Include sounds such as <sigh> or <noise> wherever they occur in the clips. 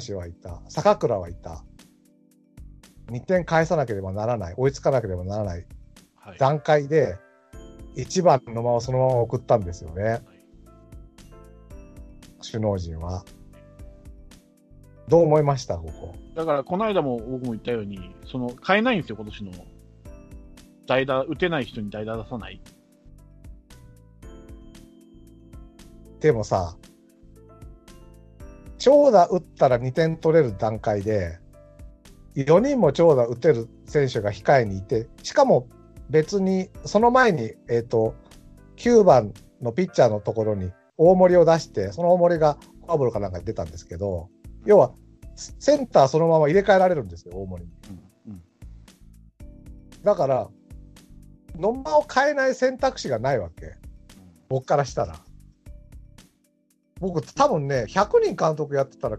林はいた、坂倉はいた。2点返さなければならない、追いつかなければならないはい。段階で、1番のままそのまま送ったんですよね、首脳陣は。どう思いました、ここ。だから、この間も僕も言ったように、その、変えないんですよ、今年の。代打、打てない人に代打出さない。でもさ、長打打ったら2点取れる段階で、4人も長打打てる選手が控えにいて、しかも別に、その前に、えっ、と、9番のピッチャーのところに大森を出して、その大森がフォアボールかなんかに出たんですけど、要は、センターそのまま入れ替えられるんですよ、大森に。うん。うん。だから、野間を変えない選択肢がないわけ。僕からしたら。僕、多分ね、100人監督やってたら、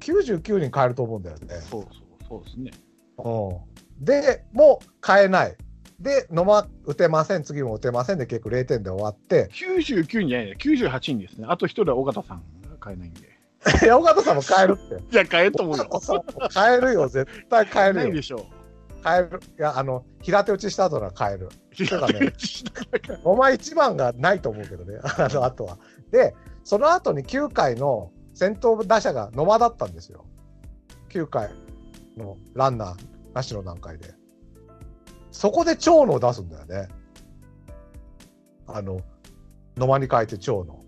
99人変えると思うんだよね。そうそう、そうですね。うん、で、もう変えない。で、野間打てません、次も打てませんで、結構0点で終わって、99人じゃないね、98人ですね。あと一人は尾形さんが変えないんで。<laughs> いや尾形さんも変えるって。いや、変えると思うよ。変えるよ、絶対変えるよないで。しょ変える。いや、あの、平手打ちした後なら変える。<laughs> う。うかねお前一番がないと思うけどね、<laughs> あの後は。で、その後に9回の先頭打者が野間だったんですよ。9回のランナーなしの段階で。そこで長野を出すんだよね。あの、野間に変えて長野。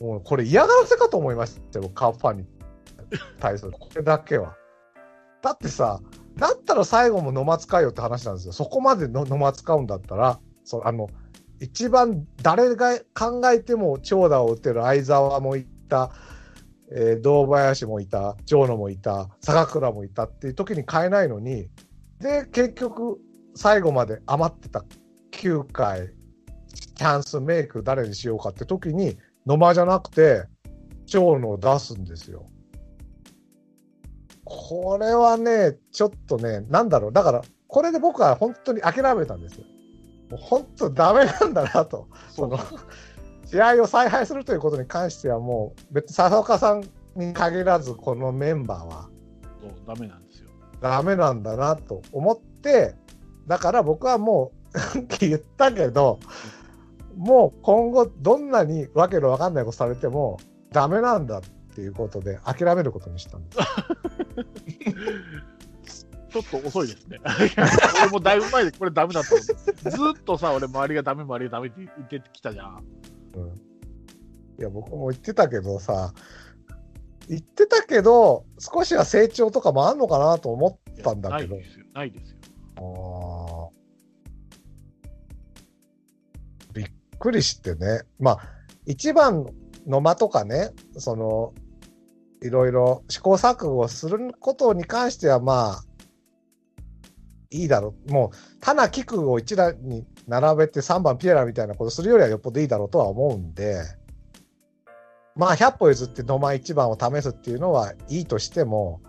もうこれ嫌がらせかと思いましたよ、カープファンに対する。これだけは。だってさ、だったら最後も野間使えよって話なんですよ。そこまで野間使うんだったら、そあの一番誰が考えても長打を打てる相澤もいた、えー堂林もいた、長野もいた、坂倉もいたっていう時に変えないのに、で、結局、最後まで余ってた。9回、チャンスメイク誰にしようかって時に、野間じゃなくて、長野を出すんですよ。これはね、ちょっとね、なんだろう、だから、これで僕は本当に諦めたんですよ。もう本当ダメなんだなと。その試合を采配するということに関してはもう別に佐岡さんに限らずこのメンバーはダメなんですよ。ダメなんだなと思ってだから僕はもう言ったけどもう今後どんなにわけのわかんないことされてもダメなんだっていうことで諦めることにしたんです。<laughs> ちょっと遅いですね。<laughs> 俺もだいぶ前でこれダメだったのずっとさ、俺周りがダメ周りがダメって言ってきたじゃん。うん、いや僕も言ってたけどさ言ってたけど少しは成長とかもあんのかなと思ったんだけどないですよ。ないですよ。あーびっくりしてね。まあ、一番の間とかね、その、いろいろ試行錯誤することに関しては、まあ、いいだろう。もう、タナ、キクを一覧に並べて3番ピエラみたいなことするよりはよっぽどいいだろうとは思うんで、まあ、100歩譲って野間1番を試すっていうのはいいとしても、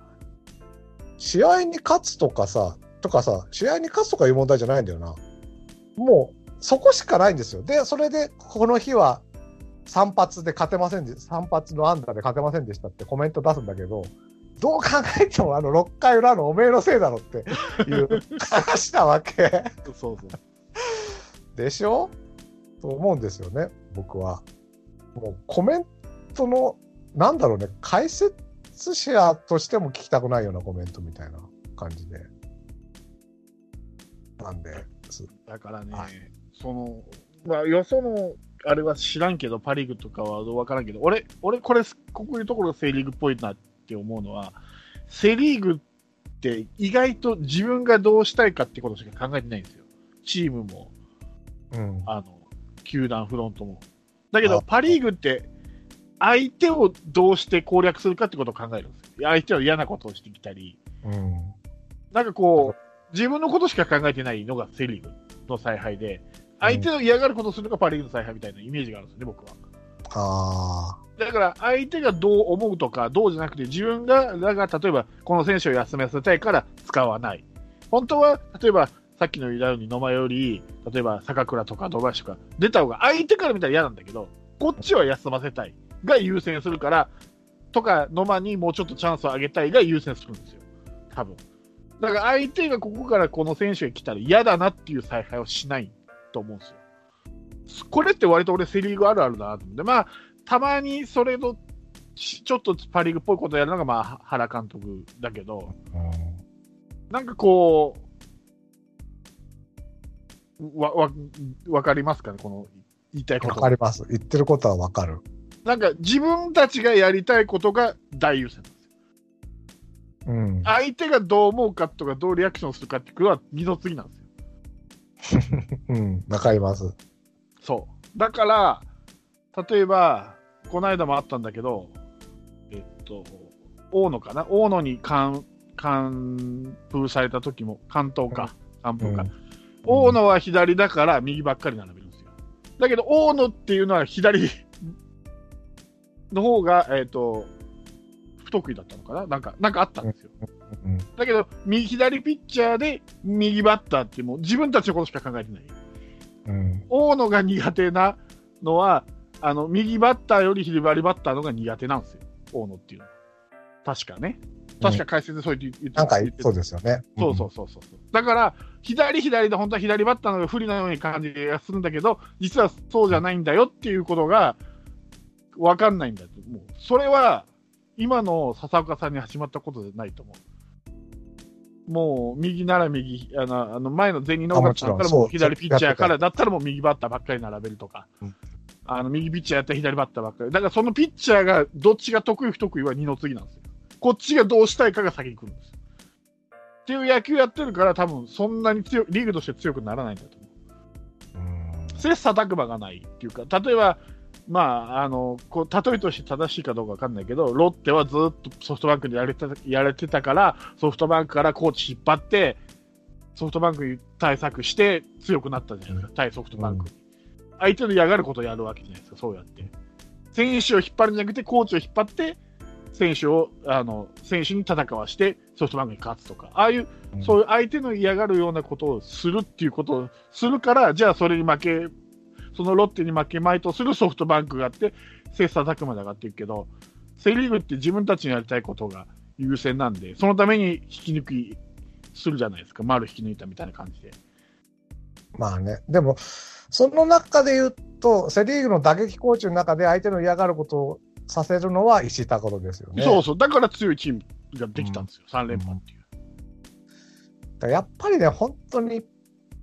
試合に勝つとかさ、とかさ、試合に勝つとかいう問題じゃないんだよな。もう、そこしかないんですよ。で、それで、この日は3発で勝てませんで、3発の安打で勝てませんでしたってコメント出すんだけど、どう考えてもあの6回裏のおめえのせいだろっていう話なわけそうそう。でしょ？と思うんですよね、僕は。もうコメントの、なんだろうね、解説者としても聞きたくないようなコメントみたいな感じで。なんで、すだからね、はその、まあ、よその、あれは知らんけど、パ・リーグとかはどうわからんけど、俺、俺、これ、こういうところがセ・リーグっぽいなって思うのは、セ・リーグって意外と自分がどうしたいかってことしか考えてないんですよ。チームも、うん。あの、球団フロントも。だけど、あパ・リーグって、相手をどうして攻略するかってことを考えるんですよ。相手は嫌なことをしてきたり、うん。なんかこう、自分のことしか考えてないのがセ・リーグの采配で、相手の嫌がることをするのがパ・リーグの采配みたいなイメージがあるんですよね、僕は。あだから、相手がどう思うとか、どうじゃなくて、自分が、だから例えば、この選手を休ませたいから使わない。本当は、例えば、さっきの言ったように野間より、例えば坂倉とか土橋とか出た方が相手から見たら嫌なんだけど、こっちは休ませたいが優先するから、とか野間にもうちょっとチャンスを上げたいが優先するんですよ、多分だから相手がここからこの選手が来たら嫌だなっていう采配をしないと思うんですよ。これって割と俺、セ・リーグあるあるだなと思って、まあ、たまにそれのちょっとパ・リーグっぽいことをやるのが、まあ、原監督だけど、なんかこう、わ、わ、わかりますかね、この言いたいこと。わかります。言ってることはわかる。なんか自分たちがやりたいことが大優先なんですよ。うん。相手がどう思うかとか、どうリアクションするかっていうのは二の次なんですよ。<laughs> うん。わかります。そう。だから、例えば、この間もあったんだけど、えっと、大野かな？大野に完、完封された時も、関東か、完封か。うん大野は左だから右ばっかり並べるんですよ。だけど、大野っていうのは左の方が、えっ、と、不得意だったのかな？なんか、なんかあったんですよ。うんだけど、右左ピッチャーで右バッターってもう自分たちのことしか考えてない。うん。大野が苦手なのは、あの、右バッターより左バッターの方が苦手なんですよ。大野っていうのは。確かね。確か解説でそう言って言ってなんかそうですよね。そうそうそうそう。だから、左左で本当は左バッターの方が不利なように感じがするんだけど、実はそうじゃないんだよっていうことが分かんないんだと。もう、それは今の笹岡さんに始まったことじゃないと思う。もう、右なら右、あの、あの前の前任の岡さんからも左ピッチャーからだったらもう右バッターばっかり並べるとか。うんあの、右ピッチャーやったら左バッターばっかり。だからそのピッチャーがどっちが得意不得意は二の次なんですよ。こっちがどうしたいかが先に来るんですよ。っていう野球やってるから多分そんなに強いリーグとして強くならないんだと思う。うん切磋琢磨がないっていうか、例えば、まあ、あの、こう、例えとして正しいかどうかわかんないけど、ロッテはずっとソフトバンクでやれてたやれてたから、ソフトバンクからコーチ引っ張って、ソフトバンクに対策して強くなったじゃないですか、対ソフトバンクに。相手の嫌がることをやるわけじゃないですか、そうやって。選手を引っ張るんじゃなくて、コーチを引っ張って、選手を、あの、選手に戦わして、ソフトバンクに勝つとか、ああいうそういう相手の嫌がるようなことをするっていうことをするから、じゃあそれに負け、そのロッテに負けまいとするソフトバンクがあって、切磋琢磨で上がっていくけど、セ・リーグって自分たちのやりたいことが優先なんで、そのために引き抜きするじゃないですか、丸引き抜いたみたいな感じで。まあね、でも、その中で言うと、セ・リーグの打撃コーチの中で相手の嫌がることをさせるのは石田郎ですよね。そうそう、だから強いチームができたんですよ、3連覇っていう。だやっぱりね、本当に、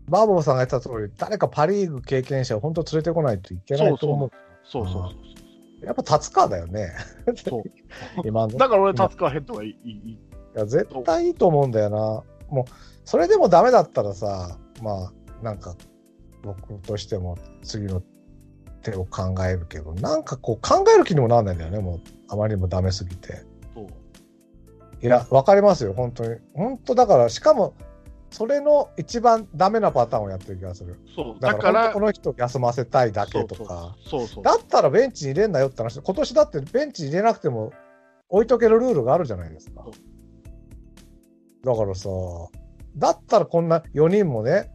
バーボーさんが言った通り、誰かパ・リーグ経験者を本当連れてこないといけないと思う。そうそうそうやっぱ達川だよね。そう。今の。だから俺、達川ヘッドがいい。いいいや、絶対いいと思うんだよな。もう、それでもダメだったらさ、まあ、なんか、僕としても次の手を考えるけど、なんかこう考える気にもならないんだよね、もう、あまりにもダメすぎて。いや、わかりますよ、本当に。本当だから、しかも、それの一番ダメなパターンをやってる気がする。そう。だか、らこ、の人休ませたいだけとか。そうそう。だったらベンチに入れんなよって話。今年だってベンチに入れなくても置いとけるルールがあるじゃないですか。だからさ、だったらこんな4人もね、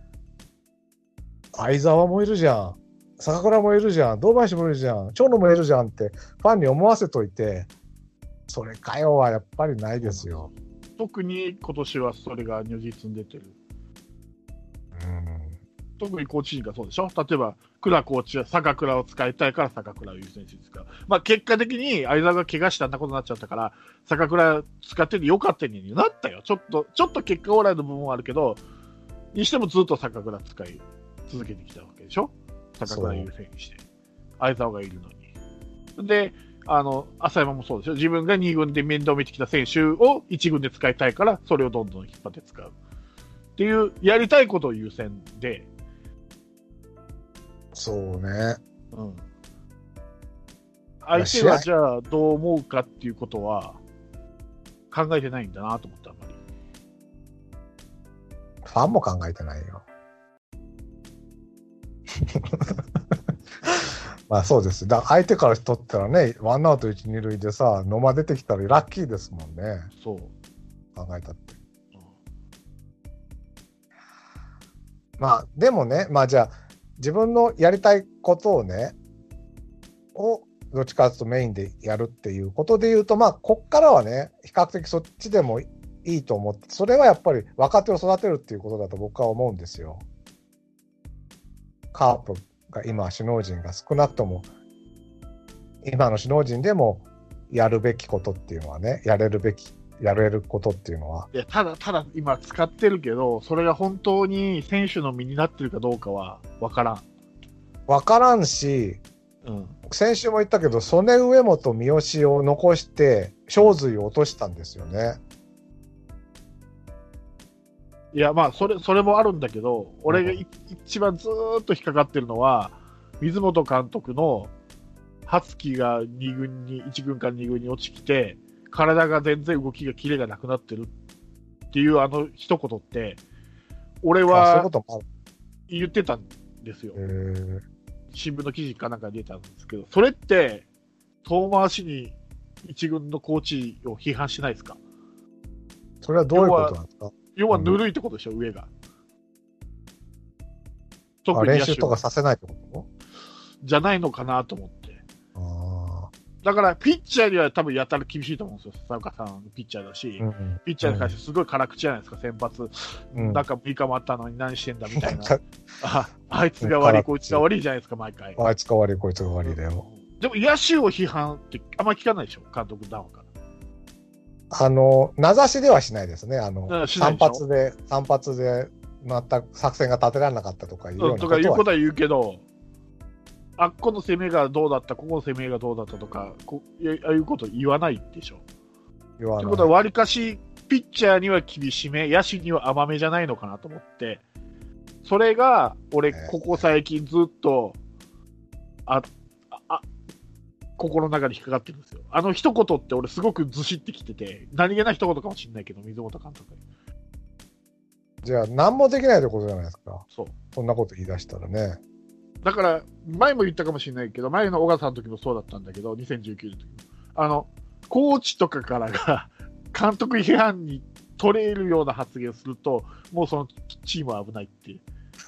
相沢もいるじゃん、坂倉もいるじゃん、堂林もいるじゃん、長野もいるじゃんってファンに思わせといて、それかよはやっぱりないですよ。特に今年はそれが如実に出てる。うん特にコーチ陣がそうでしょ？例えば、倉コーチは坂倉を使いたいから坂倉を優先して使う。まあ結果的に相沢が怪我してあんなことになっちゃったから、坂倉使っててよかったになったよ。ちょっと、ちょっと結果オーライの部分はあるけど、にしてもずっと坂倉使い続けてきたわけでしょ？坂倉優先にして。相沢がいるのに。で、あの、浅山もそうですよ。自分が2軍で面倒見てきた選手を1軍で使いたいから、それをどんどん引っ張って使う。っていう、やりたいことを優先で、そうね。うん。相手はじゃあどう思うかっていうことは考えてないんだなと思った、あんまり。ファンも考えてないよ。<laughs> まあそうです。だ相手からしとったらね、ワンアウト一二塁でさ、野間出てきたらラッキーですもんね。そう。考えたって。うんまあでもね、まあじゃあ、自分のやりたいことをね、をどっちかというとメインでやるっていうことで言うと、まあ、こっからはね、比較的そっちでもいいと思って、それはやっぱり若手を育てるっていうことだと僕は思うんですよ。カープが今、首脳陣が少なくとも、今の首脳陣でもやるべきことっていうのはね、やれるべき、やれることっていうのは、いや、ただ、ただ今使ってるけど、それが本当に選手の身になってるかどうかは分からん。わからんし、うん。先週も言ったけど、曽根上本三好を残して、正髄を落としたんですよね。いや、まあ、それ、それもあるんだけど、俺がい一番ずーっと引っかかってるのは、水本監督の、初期が2軍に、1軍から2軍に落ちきて、体が全然動きがキレがなくなってるっていうあの一言って、俺は。言ってたんですよ。新聞の記事かなんかに出たんですけど、それって、遠回しに一軍のコーチを批判しないですか？それはどういうことなんですか？要はぬるいってことでしょ、上が。あ特に練習とかさせないってこじゃないのかなと思って。だから、ピッチャーには多分やたら厳しいと思うんですよ、佐岡さん、ピッチャーだし、ーうんピッチャーに関してすごい辛口じゃないですか、先発、うん中6日もあったのに何してんだみたいな、<laughs> かああいつが悪い、こいつが悪いじゃないですか、毎回。あいつが悪い、こいつが悪いだよ。でも、野手を批判ってあんまり聞かないでしょ、監督談話から。あの、名指しではしないですね。あの、散でしょ？髪で、散髪で、全く作戦が立てられなかったとかいうよううんなことはとかいうことは言うけど、あっこの攻めがどうだった、ここの攻めがどうだったとか、こああいうこと言わないでしょ。言わないということは、わりかし、ピッチャーには厳しめ、野手には甘めじゃないのかなと思って、それが、俺、えーここ最近ずっと、あ、あ、あ心の中に引っかかってるんですよ。あの一言って俺すごくずしってきてて、何気ない一言かもしれないけど、水本監督。じゃあ、何もできないってことじゃないですか。そう。そんなこと言い出したらね。だから、前も言ったかもしれないけど、前の小川さんの時もそうだったんだけど、2019の時も。あの、コーチとかからが、監督批判に取れるような発言をすると、もうそのチームは危ないっていう。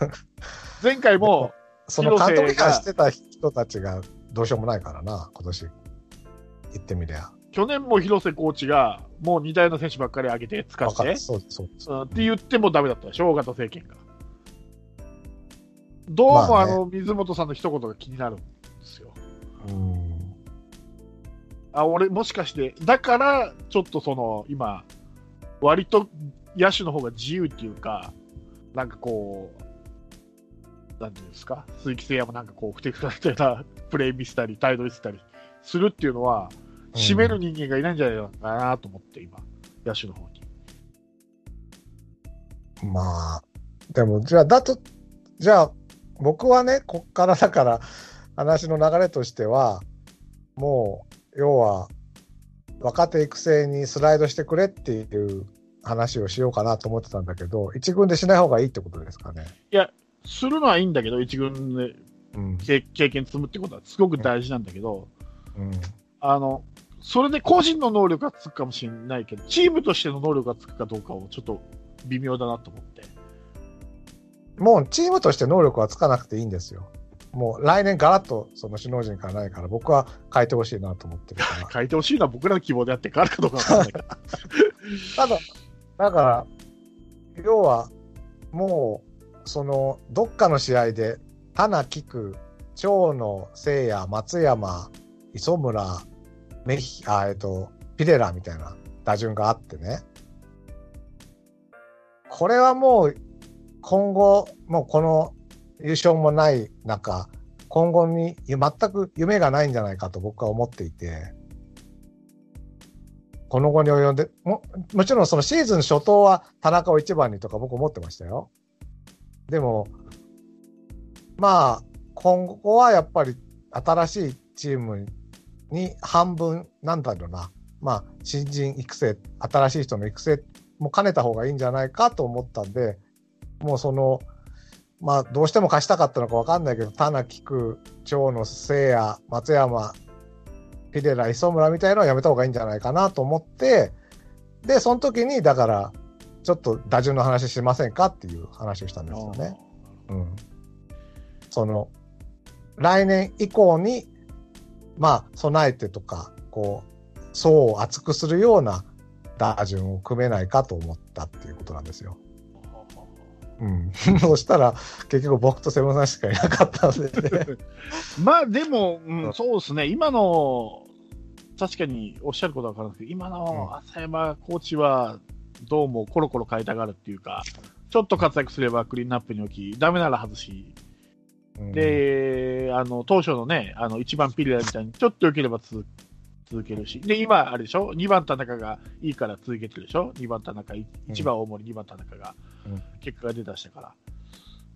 <laughs> 前回も、その監督広瀬ががしてた人たちがどうしようもないからな、今年。言ってみりゃ。去年も広瀬コーチが、もう似たような選手ばっかり上げて使ってそうそううんって言ってもダメだったでしょ、大型政権が。どうもまあの、水本さんの一言が気になるんですよ。うん。あ、俺、もしかして、だから、ちょっとその、今、割と野手の方が自由っていうか、なんかこう、なんていうんですか、鈴木誠也もなんかこう、ふてくされたようなプレー見せたり、態度見せたりするっていうのは、締める人間がいないんじゃないのかなと思って、今、野手の方に。まあ、でも、じゃあ、だと、じゃあ、僕はね、こっからだから、話の流れとしては、もう、要は、若手育成にスライドしてくれっていう話をしようかなと思ってたんだけど、一軍でしない方がいいってことですかね。するのはいいんだけど、一軍でうん。経経験積むってことはすごく大事なんだけど、うん。あの、それで個人の能力がつくかもしれないけど、チームとしての能力がつくかどうかをちょっと微妙だなと思って。もう、チームとして能力はつかなくていいんですよ。もう、来年ガラッとその首脳陣からないから、僕は変えてほしいなと思ってるから。<laughs> 変えてほしいのは僕らの希望であって、変わるかどうかわかんないから。<laughs> ただ、だから、要は、もう、その、どっかの試合で、田名菊、長野、聖也、松山、磯村、メヒ、あ、えっと、ピレラみたいな打順があってね。これはもう、今後、もうこの優勝もない中、今後に全く夢がないんじゃないかと僕は思っていて、この後に及んで、ももちろんそのシーズン初頭は田中を一番にとか僕思ってましたよ。でも、まあ、今後はやっぱり新しいチームに半分、なんだろうな、まあ、新人育成、新しい人の育成も兼ねた方がいいんじゃないかと思ったんで、もうその、まあ、どうしても貸したかったのかわかんないけど、田名、菊、長野、聖也、松山、ピレラ、磯村みたいのはやめた方がいいんじゃないかなと思って、で、その時に、だから、ちょっと打順の話しませんかっていう話をしたんですよね。うん。その、来年以降にまあ、備えてとか、こう、層を厚くするような打順を組めないかと思ったっていうことなんですよ。うん。<laughs> そしたら、結局僕とセブンさんしかいなかったのでね。<laughs> まあでも、うん、そうですね、今の、確かにおっしゃることは分かるんですけど、今の浅山コーチは、どうもコロコロ変えたがるっていうか、ちょっと活躍すればクリーンナップに置き、ダメなら外し、うん、で、あの、当初のね、あの、1番ピリラみたいに、ちょっと良ければ続続けるし、で、今、あれでしょ ?2 番田中がいいから続けてるでしょ ?2 番田中、1番大森、2番田中がうん結果が出だしたから。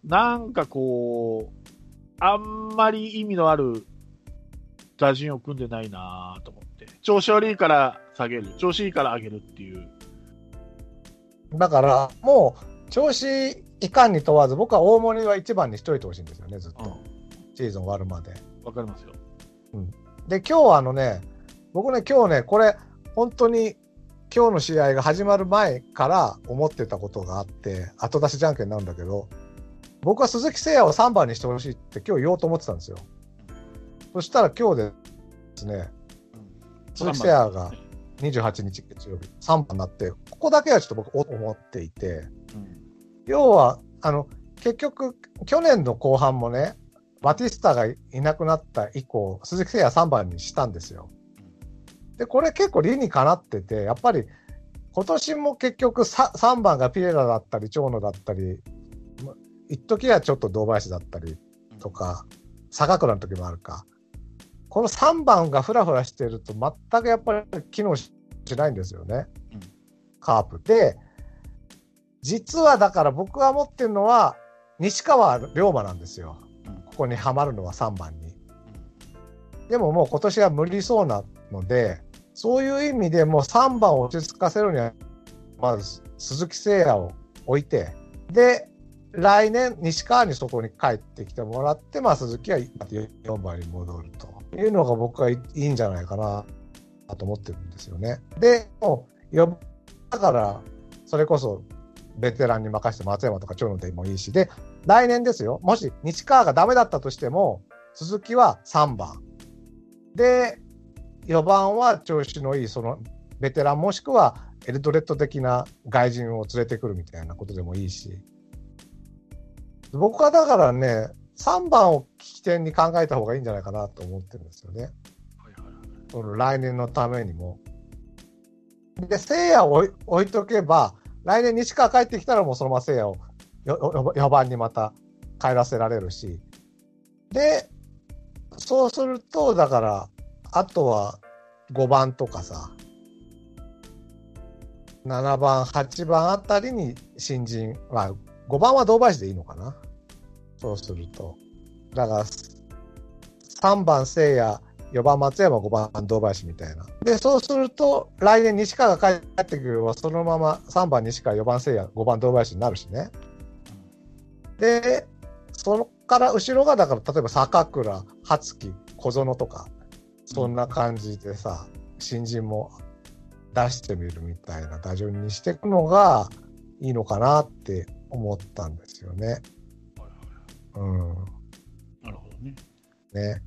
なんかこう、あんまり意味のある打順を組んでないなと思って。調子悪いから下げる、調子いいから上げるっていう。だから、もう、調子いかんに問わず、僕は大森は1番にしといてほしいんですよね、ずっと。うんシーズン終わるまで。わかりますよ。で、今日はあのね、僕ね、今日ね、これ、本当に今日の試合が始まる前から思ってたことがあって、後出しじゃんけんになるんだけど、僕は鈴木誠也を3番にしてほしいって今日言おうと思ってたんですよ。そしたら今日ですね、鈴木誠也が28日月曜日、3番になって、ここだけはちょっと僕思っていて、うん要は、あの、結局、去年の後半もね、バティスタがいなくなった以降、鈴木誠也3番にしたんですよ。で、これ結構理にかなってて、やっぱり今年も結局さ3番がピエラだったり、長野だったり、ま一時はちょっと堂林だったりとか、坂倉の時もあるか。この3番がフラフラしてると全くやっぱり機能しないんですよね。うんカープ。で、実はだから僕が持ってるのは西川龍馬なんですよ。うんここにはまるのは3番に。でももう今年は無理そうなので、そういう意味でもう3番を落ち着かせるには、まず鈴木誠也を置いて、で、来年西川にそこに帰ってきてもらって、まあ鈴木は4番に戻るというのが僕はいいんじゃないかなと思ってるんですよね。で、もう4だから、それこそベテランに任せて松山とか長野でもいいし、で、来年ですよ。もし西川がダメだったとしても、鈴木は3番。で、4番は調子のいい、そのベテランもしくはエルドレッド的な外人を連れてくるみたいなことでもいいし。僕はだからね、3番を起点に考えた方がいいんじゃないかなと思ってるんですよね。来年のためにも。で、聖夜を置い置いとけば、来年西川帰ってきたらもうそのまま聖夜を4番にまた帰らせられるし。で、そうすると、だから、あとは5番とかさ、7番、8番あたりに新人、まあ、5番は堂林でいいのかな？そうすると。だから、3番聖夜、4番松山、5番堂林みたいな。で、そうすると、来年西川が帰ってくるは、そのまま3番西川、4番聖夜、5番堂林になるしね。で、そこから後ろが、だから、例えば坂倉、初木、小園とか、そんな感じでさ、新人も出してみるみたいな打順にしていくのがいいのかなって思ったんですよね。うん。なるほどね。ね。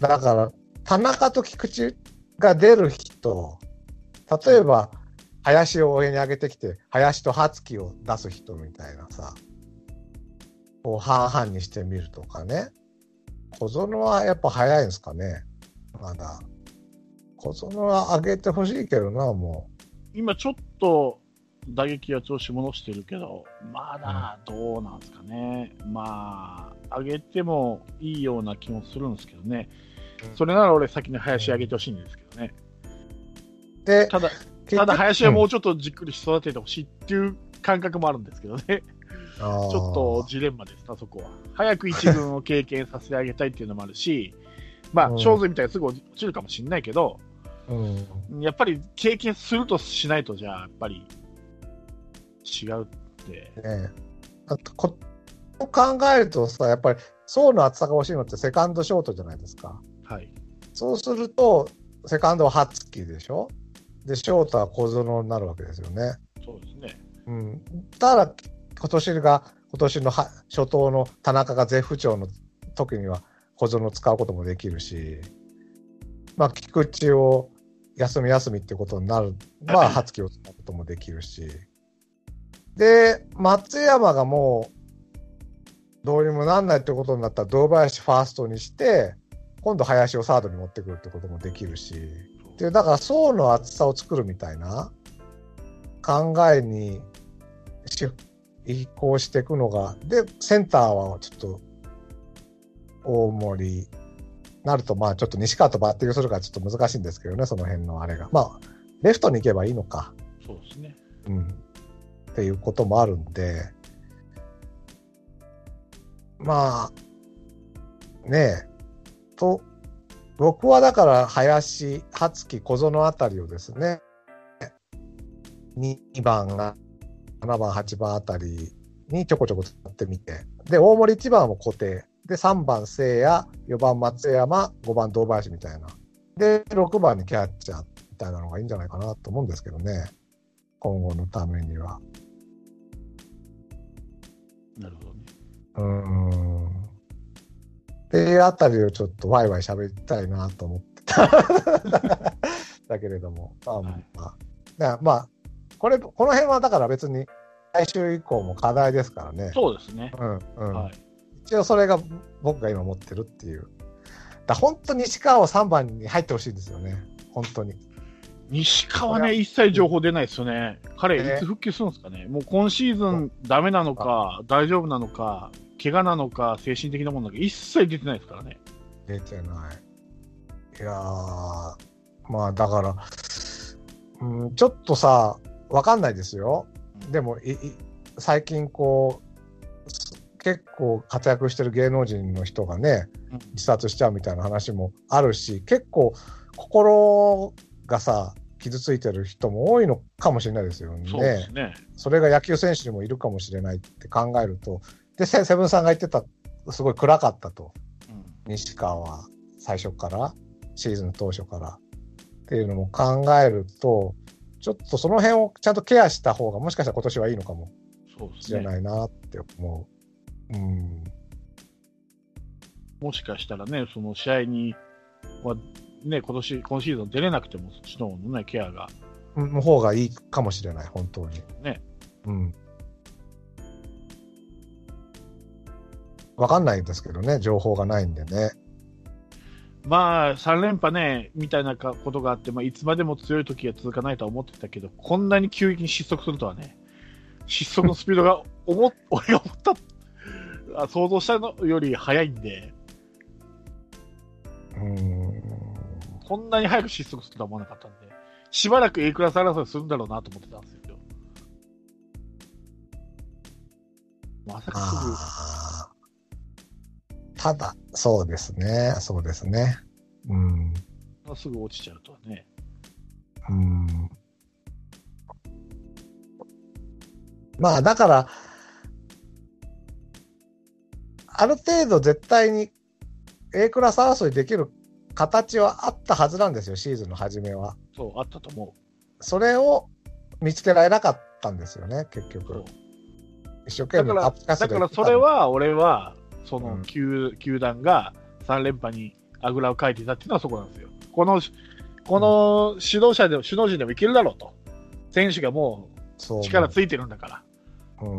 だから、田中と菊池が出る人、例えば、林を上に上げてきて、林と初木を出す人みたいなさ、こう半々にしてみるとかね。小園はやっぱ早いんですかね、まだ。小園は上げてほしいけどな、もう今ちょっと打撃は調子戻してるけど、まだどうなんですかね。まあ、上げてもいいような気もするんですけどね。うんそれなら俺先に林上げてほしいんですけどね。う。で、ただ、結ただ林はもうちょっとじっくり育ててほしいっていう感覚もあるんですけどね。ちちょっとジレンマですな、そこは。早く一軍を経験させてあげたいっていうのもあるし、まあ、うん正髄みたいにすぐ落ちるかもしれないけど、うん、やっぱり経験するとしないと、じゃあ、やっぱり違うって。ねあとこ考えるとさ、やっぱり層の厚さが欲しいのってセカンドショートじゃないですか。はい。そうすると、セカンドはハツキでしょ？で、ショートは小園になるわけですよね。そうですね。うん。ただ、今年が、今年のは初頭の田中が絶不調の時には小園を使うこともできるし、まあ、菊池を休み休みってことになる、まあ、初期を使うこともできるし。で、松山がもう、どうにもなんないってことになったら、堂林ファーストにして、今度林をサードに持ってくるってこともできるし。で、だから層の厚さを作るみたいな考えにし移行していくのが、で、センターはちょっと、大森、なると、まあちょっと西川とバッティングするからちょっと難しいんですけどね、その辺のあれが。まあ、レフトに行けばいいのか。そうですね。うん。っていうこともあるんで、まあ、ねえ、と、僕はだから林、初木、小園あたりをですね、2番が、7番、8番あたりにちょこちょこ使ってみて、で、大森1番も固定、で、3番聖也、4番松山、5番堂林みたいな。で、6番にキャッチャーみたいなのがいいんじゃないかなと思うんですけどね。今後のためには。なるほどね。うーん。っていうあたりをちょっとワイワイ喋りたいなと思ってた。<laughs> だけれども。まあまあ、はいまあ。まあ、これ、この辺はだから別に来週以降も課題ですからね。そうですね。うんうん。はい。一応それが僕が今持ってるっていう。だ本当に西川を3番に入ってほしいんですよね。本当に。西川ね、一切情報出ないですよね。彼、ねいつ復帰するんですかね？もう今シーズンダメなのか、大丈夫なのか、怪我なのか、精神的なものだけ一切出てないですからね。出てない。いやー、まあだから、うん、ちょっとさ、わかんないですよ。でも、いい最近こう、す結構活躍してる芸能人の人がね、うん自殺しちゃうみたいな話もあるし、結構心がさ、傷ついてる人も多いのかもしれないですよね。そね。それが野球選手にもいるかもしれないって考えると、で、セセブンさんが言ってた、すごい暗かったと。うん西川は最初から、シーズン当初からっていうのも考えると、ちょっとその辺をちゃんとケアした方がもしかしたら今年はいいのかもしれね。ないなって思う。うん。もしかしたらね、その試合には、ね、今年、今シーズン出れなくても、そっちの方のね、ケアが。の方がいいかもしれない、本当に。ね。うん。わかんないですけどね、情報がないんでね。まあ、3連覇ね、みたいなかことがあって、まあ、いつまでも強い時は続かないとは思ってたけど、こんなに急激に失速するとはね、失速のスピードが思っ、<laughs> 俺が思った、あ想像したのより速いんで、こんなに早く失速するとは思わなかったんで、しばらく A クラス争いするんだろうなと思ってたんですよ。まさかただ、そうですね、そうですね。うん。すぐ落ちちゃうとはね。うん。まあ、だから、ある程度絶対に A クラス争いできる形はあったはずなんですよ、シーズンの初めは。そう、あったと思それを見つけられなかったんですよね、結局う。一生懸命だから、アップカスでだからそれは、俺は、そうんの球、球団が3連覇にあぐらをかいていたっていうのはそこなんですよ。この、この指導者でも、首脳陣でもいけるだろうと。選手がもそうう力ついてるんだから。うん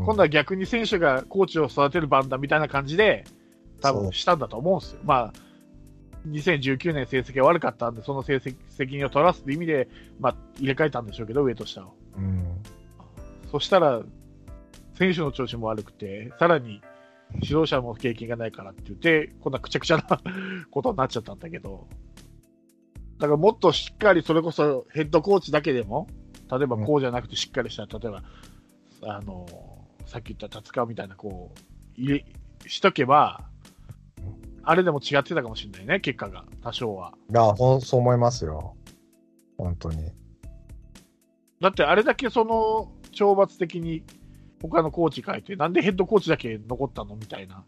今度は逆に選手がコーチを育てる番だみたいな感じで、多分したんだと思うんですよ。まあ、2019年成績が悪かったんで、その成績責任を取らすって意味で、まあ、入れ替えたんでしょうけど、上と下を。うん。そしたら、選手の調子も悪くて、さらに指導者も経験がないからって言って、こんなくちゃくちゃな <laughs> ことになっちゃったんだけど、だからもっとしっかり、それこそヘッドコーチだけでも、例えばこうじゃなくてしっかりした、例えば、あの、さっき言った達川みたいな、こう、入れ、しとけば、あれでも違ってたかもしれないね、結果が、多少は。いや、ほんそう思いますよ。本当に。だってあれだけその懲罰的に他のコーチ変えて、なんでヘッドコーチだけ残ったのみたいな。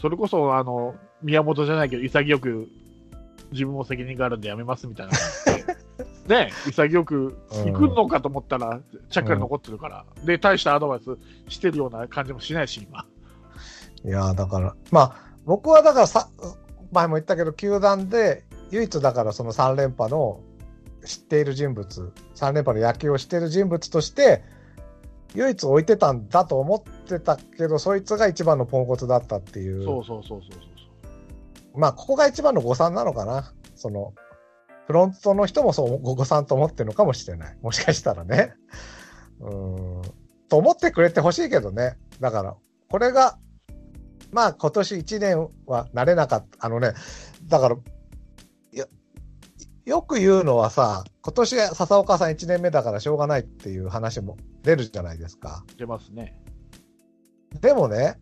それこそ、あの、宮本じゃないけど、潔く自分も責任があるんでやめますみたいな感じで。<laughs> ね、潔く行くのかと思ったら、ちゃっかり残ってるから、で、大したアドバイスしてるような感じもしないし、今。いやーだから、まあ、僕はだからさ、前も言ったけど、球団で唯一だからその3連覇の知っている人物、3連覇の野球を知っている人物として、唯一置いてたんだと思ってたけど、そいつが一番のポンコツだったっていう。そうそうそうそうそうまあ、ここが一番の誤算なのかな。その、フロントの人もそう誤算と思ってるのかもしれない。もしかしたらね。うーん。と思ってくれてほしいけどね。だから、これが、まあ今年1年はなれなかった。あのね、だから、よく言うのはさ、今年笹岡さん1年目だからしょうがないっていう話も出るじゃないですか。出ますね。でもね、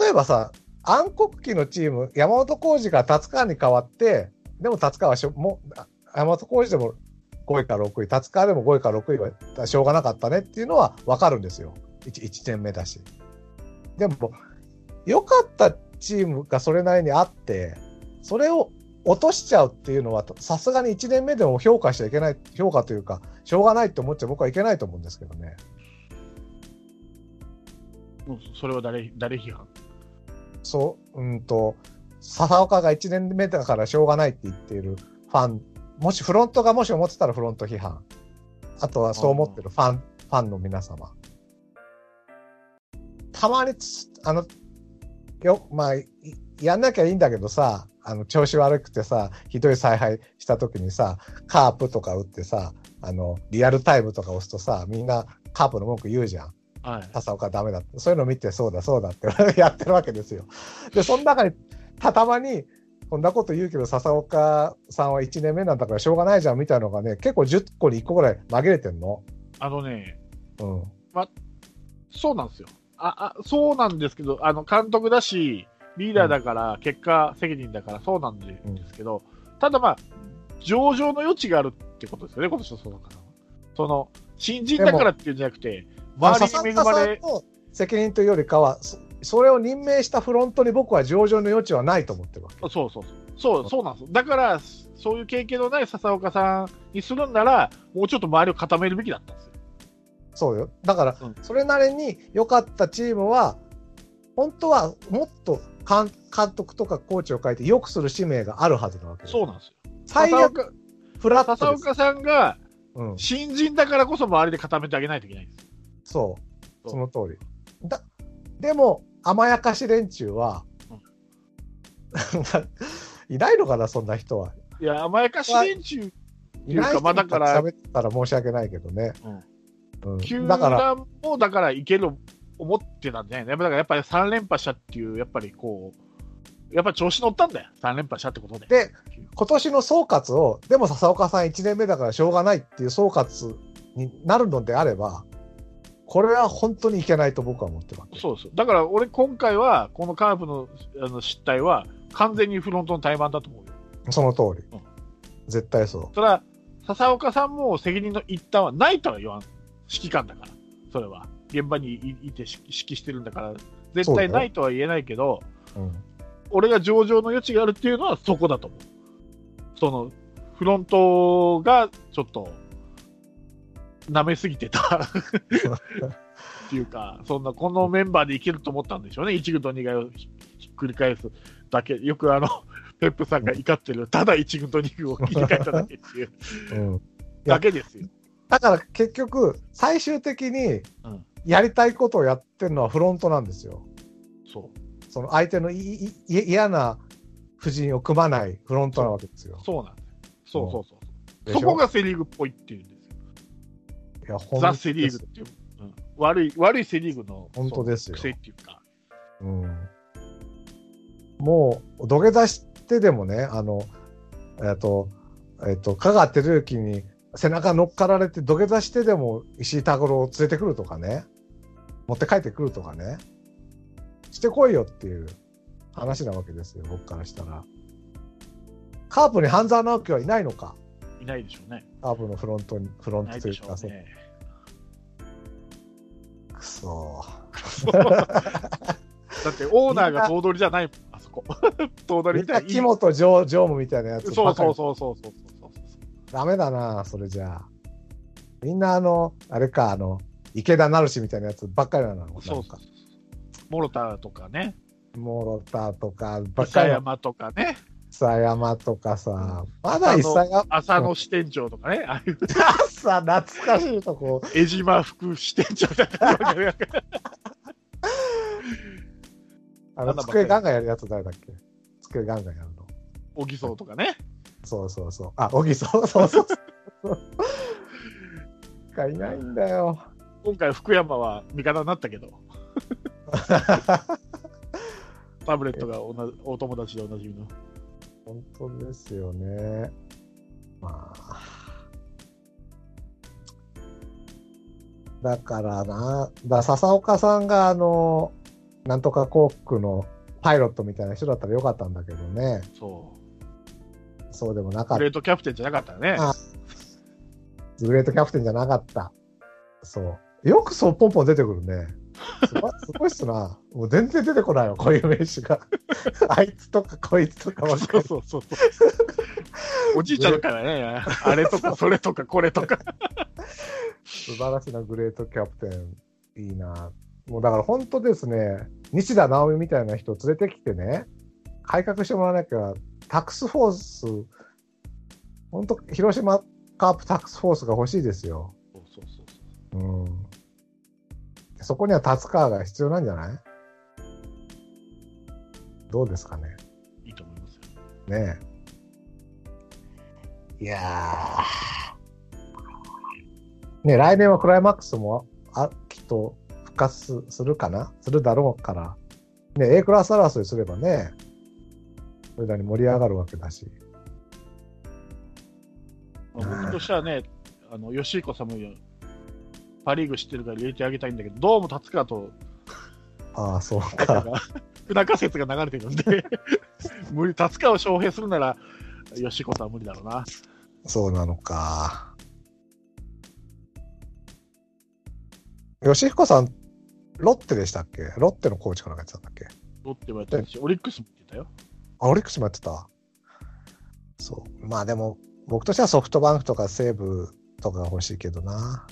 例えばさ、暗黒期のチーム、山本浩二が達川に変わって、でも達川はしょも山本浩二でも5位か6位、達川でも5位か6位はしょうがなかったねっていうのは分かるんですよ。1, 1年目だし。でも、良かったチームがそれなりにあって、それを落としちゃうっていうのは、さすがに1年目でも評価しちゃいけない、評価というか、しょうがないって思っちゃ僕はいけないと思うんですけどね。うんそれは誰誰批判？そう、うんと、笹岡が1年目だからしょうがないって言っているファン、もしフロントがもし思ってたらフロント批判。あとはそう思ってるファン、ファンの皆様。たまにつ、あの、よ、まあ、いやんなきゃいいんだけどさ、あの、調子悪くてさ、ひどい采配した時にさ、カープとか打ってさ、あの、リアルタイムとか押すとさ、みんなカープの文句言うじゃん。はい。笹岡ダメだって。そういうの見て、そうだ、そうだって <laughs> やってるわけですよ。で、その中に、たたまに、こんなこと言うけど、笹岡さんは1年目なんだからしょうがないじゃんみたいなのがね、結構10個に1個ぐらい紛れてんの。あのね、うん。そうなんですよ。あ、あ、そうなんですけど、あの、監督だし、リーダーだから、結果責任だから、そうなんですけど、ただまあ、上場の余地があるってことですよね、今年のそうだから。その、新人だからっていうんじゃなくて、周りに恵まれ、責任というよりかは、そそれを任命したフロントに僕は上場の余地はないと思ってるわけ。そうそうそう。そう、そうなんですよ。だから、そういう経験のない笹岡さんにするんなら、もうちょっと周りを固めるべきだったんですよ。そうよ。だからうん、それなりに良かったチームは、本当はもっと監監督とかコーチを変えて良くする使命があるはずなわけよそうなんですよ。最悪、フラット。笹岡さんが、うん、新人だからこそ周りで固めてあげないといけないんです。そう。その通り。だでも、甘やかし連中は、<laughs> いないのかな、そんな人は。いや、甘やかし連中、いない人まあだから喋ってたら申し訳ないけどね。うん球団もだからいける思ってたんじゃないの？だからやっぱり3連覇したっていう、やっぱりこう、やっぱり調子乗ったんだよ、3連覇したってことで。で、今年の総括を、でも笹岡さん1年目だからしょうがないっていう総括になるのであれば、これは本当にいけないと僕は思ってるわけ。そうですよだから俺、今回は、このカープのあの失態は、完全にフロントの怠慢だと思うよ。その通りうん。絶対そそれは、笹岡さんも責任の一端はないとは言わん、指揮官だから、それは。現場にいいて指揮してるんだから、絶対ないとは言えないけど、う。うん。俺が上場の余地があるっていうのはそこだと思う。その、フロントがちょっと、舐めすぎてたっていうか、そんな、このメンバーでいけると思ったんでしょうね。1軍と2軍をひひっくり返すだけ。よくあの、ペップさんが怒ってる、ただ1軍と2軍を切り替えただけっていううん。だけですよ。だから結局、最終的にうんやりたいことをやってるのはフロントなんですよ。そう。その相手のいいい嫌な布陣を組まないフロントなわけですよ。そうなんです。そうそうそう。そこがセリーグっぽいっていうんですよ。いや本当ザ・セリーグっていう。うん悪い、悪いセリーグの本当ですよ癖っていうか。うん、もう土下座してでもね、あの、えっ、と、えっ、と、香川照之に背中乗っかられて土下座してでも石井拓郎を連れてくるとかね、持って帰ってくるとかね、してこいよっていう話なわけですよ、僕からしたら。カープに半沢直樹はいないのかいないでしょうね。カープのフロントに、フロントというか、うね。くそ <laughs> だってオーナーが頭取じゃないあそこ。<laughs> 頭取みたいに。木本常常務みたいなやつそうそうそうそうそう。ダメだな、それじゃあ。みんなあの、あれか、あの、池田成志みたいなやつばっかりなの。そうか。モロタとかね、モロタとかばっか板り。山とかね、佐山とかさ、まだ佐山、浅野支店長とかね、ああいうさ、懐かしいとこ。江島副支店長だったあの、机ガンガンやるやつ誰だっけ？机ガンガンやるの。小木荘とかね。そうそうそう。あ、小木そうそうそうそう。がいないんだよ。今回、福山は味方になったけど、<laughs> タブレットが同じお友達でおなじみの。本当ですよね。まあ。だからな、だ笹岡さんがあの、なんとか航空のパイロットみたいな人だったらよかったんだけどね。そそうでもなかう。った。グレートキャプテンじゃなかったらね。あグレートキャプテンじゃなかった。そう。よくそうポンポン出てくるね。すごい <laughs> すごいっすな。もう全然出てこないわ、こういう名詞が。<laughs> あいつとかこいつとかわかそうる。そうそう。おじいちゃんだからね、<laughs> あれとかそれとかこれとか。素晴らしいな、グレートキャプテン。いいな。もうだから本当ですね、西田直美みたいな人を連れてきてね、改革してもらわなきゃ、タックスフォース、本当、広島カープタックスフォースが欲しいですよ。そうそうそうそう。うん。そこには達川が必要なんじゃない？どうですかね？いいと思いますよ。ねえ。いやー。ね来年はクライマックスもあきっと復活するかな？するだろうから。ね A クラス争いすればね、それなりに盛り上がるわけだし。まあ、僕としてはね、あの吉彦さんもパ・リーグ知ってるから入れてあげたいんだけど、どうも達川とああ、そうか。か <laughs> 不仲説が流れてるんで、<laughs> 無理、達川を招聘するなら、吉彦さんは無理だろうな。そうなのか。吉彦さん、ロッテでしたっけ？ロッテのコーチかなんかやってたんだっけ？ロッテもやってるし、オリックスも言ってたよ。あ、オリックスもやってた？そう。まあでも、僕としてはソフトバンクとか西武とかが欲しいけどな。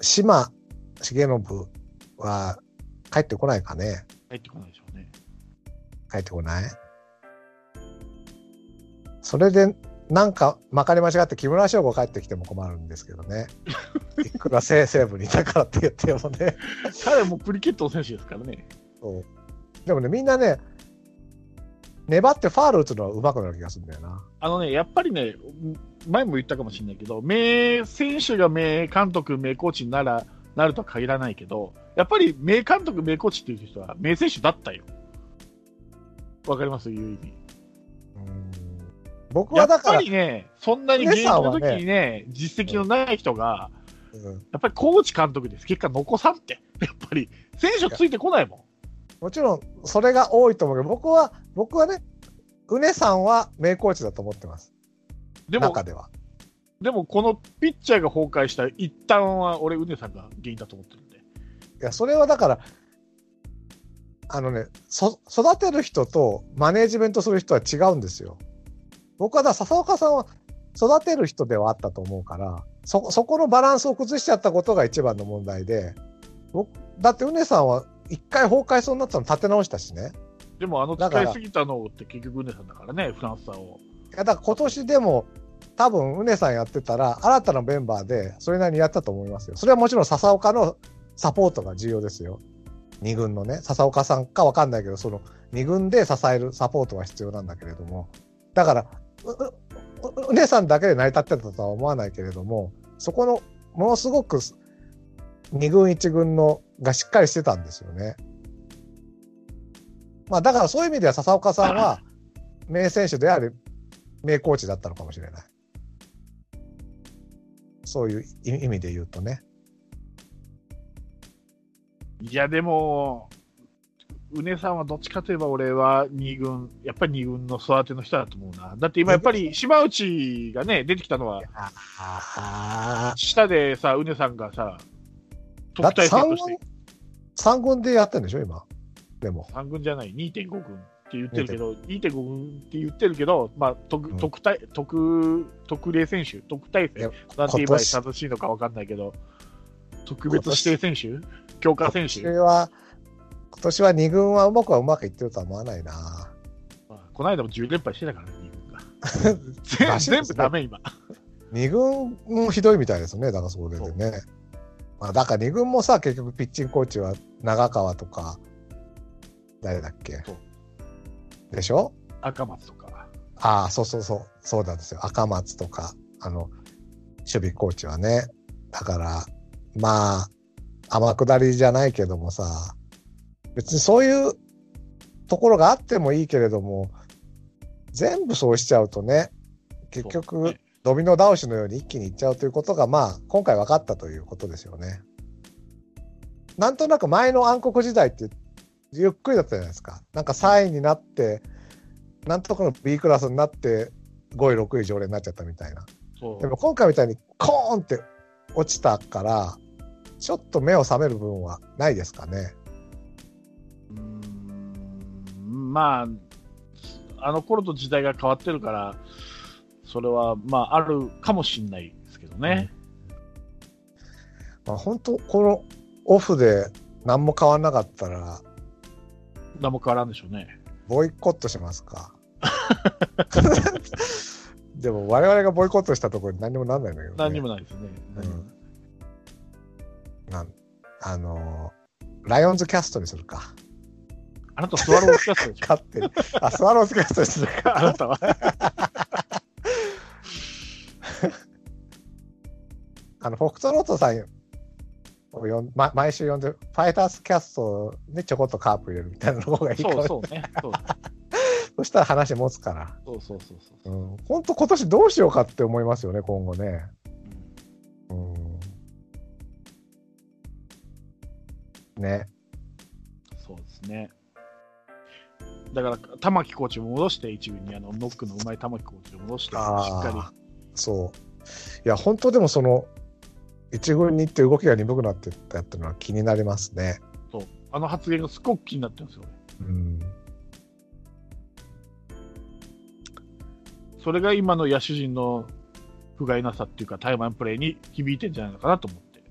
島重信は帰ってこないかね入ってこないでしょうね。帰ってこない？それで、なんか、まかり間違って木村翔吾帰ってきても困るんですけどね。<laughs> いくら西西武にいたからって言ってもね。彼もクリケットの選手ですからね。そう。でもね、みんなね、粘ってファール打つのは上手くなる気がするんだよな。あのね、やっぱりね、前も言ったかもしれないけど、名選手が名監督、名コーチにならなるとは限らないけど、やっぱり名監督、名コーチっていう人は名選手だったよ。わかります？いう意味。うん僕やっぱはだから、りね、そんなに現役の時にね、実績のない人が、うんやっぱりコーチ監督です。結果残さんって。やっぱり、選手ついてこないもん。もちろんそれが多いと思うけど、僕は、僕はね、うねさんは名コーチだと思ってます。でも中、では。でもこのピッチャーが崩壊した一端は、俺、うねさんが原因だと思ってるんで。いや、それはだから、あのね、そ育てる人とマネージメントする人は違うんですよ。僕はだ、笹岡さんは育てる人ではあったと思うから、そ、そこのバランスを崩しちゃったことが一番の問題で、僕だって、うねさんは一回崩壊そうになったの立て直したしね。でも、あの使いすぎたのって結局うねさんだからね、フランスさんを。いやだから今年でも多分うねさんやってたら新たなメンバーでそれなりにやったと思いますよ。それはもちろん笹岡のサポートが重要ですよ。二軍のね、笹岡さんかわかんないけど、その二軍で支えるサポートは必要なんだけれども。だから、ううううねさんだけで成り立ってたとは思わないけれども、そこのものすごく二軍一軍のがしっかりしてたんですよね。まあだからそういう意味では笹岡さんは名選手であり名コーチだったのかもしれない。そういう意味で言うとね。いや、でも、うねさんはどっちかといえば俺は二軍、やっぱり二軍の育ての人だと思うな。だって今やっぱり島内がね、出てきたのは、あ下でさ、うねさんがさ、特待生として、三軍でやってるんでしょ、今？でも。3軍じゃない、2.5軍って言ってるけど、2.5軍って言ってるけど、まあ、特うん。特待特特例選手、特待生、なんて言えば正しいのか分かんないけど、特別指定選手？強化選手？それは、今年は2軍はうまくはうまくいってるとは思わないな。まあこの間も10連敗してたからね、二軍が <laughs> 全部ダメ、今。2軍もひどいみたいですね、だからそれでね。まあ、だから2軍もさ、結局ピッチングコーチは長川とか、誰だっけ？でしょ？赤松とか。ああ、そうそうそう、そうなんですよ。赤松とか、あの、守備コーチはね。だから、まあ、天下りじゃないけどもさ、別にそういうところがあってもいいけれども、全部そうしちゃうとね、結局、ねドミノ倒しのように一気にいっちゃうということが、まあ、今回分かったということですよね。なんとなく前の暗黒時代って、ゆっくりだったじゃないですか。なんか3位になって、なんとかの B クラスになって、5位、6位常連になっちゃったみたいな。でも今回みたいにコーンって落ちたから、ちょっと目を覚める部分はないですかね。まあ、あの頃と時代が変わってるから、それはまああるかもしれないですけどね。まあ、本当このオフで何も変わんなかったら、何も変わらんでしょうね。ボイコットしますか？<laughs> でも我々がボイコットしたところに何にもなんないんだけど、ね。何にもないですね。うんなんあのーライオンズキャストにするか。あなたスワローズキャストでしょ勝手に。あ、スワローズキャストにするか。あなたは。<laughs> あの、フォックトロートさんをよん、ま、毎週呼んで、ファイターズキャストにちょこっとカープ入れるみたいなの方がいいかもそうそうね。そう <laughs> そしたら話持つから。そうそうそうそう。うん。本当今年どうしようかって思いますよね、今後ね。うん。ね。そうですね。だから、玉木コーチを戻して、一軍にあのノックのうまい玉木コーチを戻して、しっかそう。いや、本当でもその、一軍に行って動きが鈍くなっていったっていうのは気になりますね。り、そうあの発言がすごく気になってるんですよ。うん。それが今の野手陣の不甲斐なさっていうか、タイマンプレーに響いてんじゃないのかなと思って、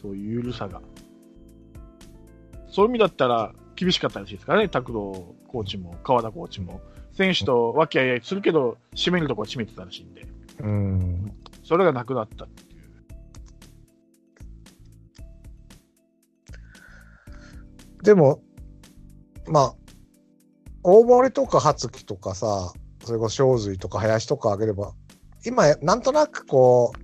そういう緩さが。そういう意味だったら、厳しかったらしいですからね、拓郎コーチも川田コーチも。選手と和気あいあいするけど、締めるとこは締めてたらしいんで、うん。それがなくなったっていう。でも、まあ、大森とか初木とかさ、それこそ正髄とか林とかあげれば、今、なんとなくこう、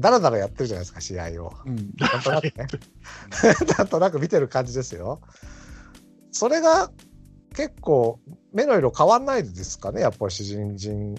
だらだらやってるじゃないですか、試合を。うん、なんとなくね。<laughs> なんとなく見てる感じですよ。それが結構、目の色変わんないですかね、やっぱり新人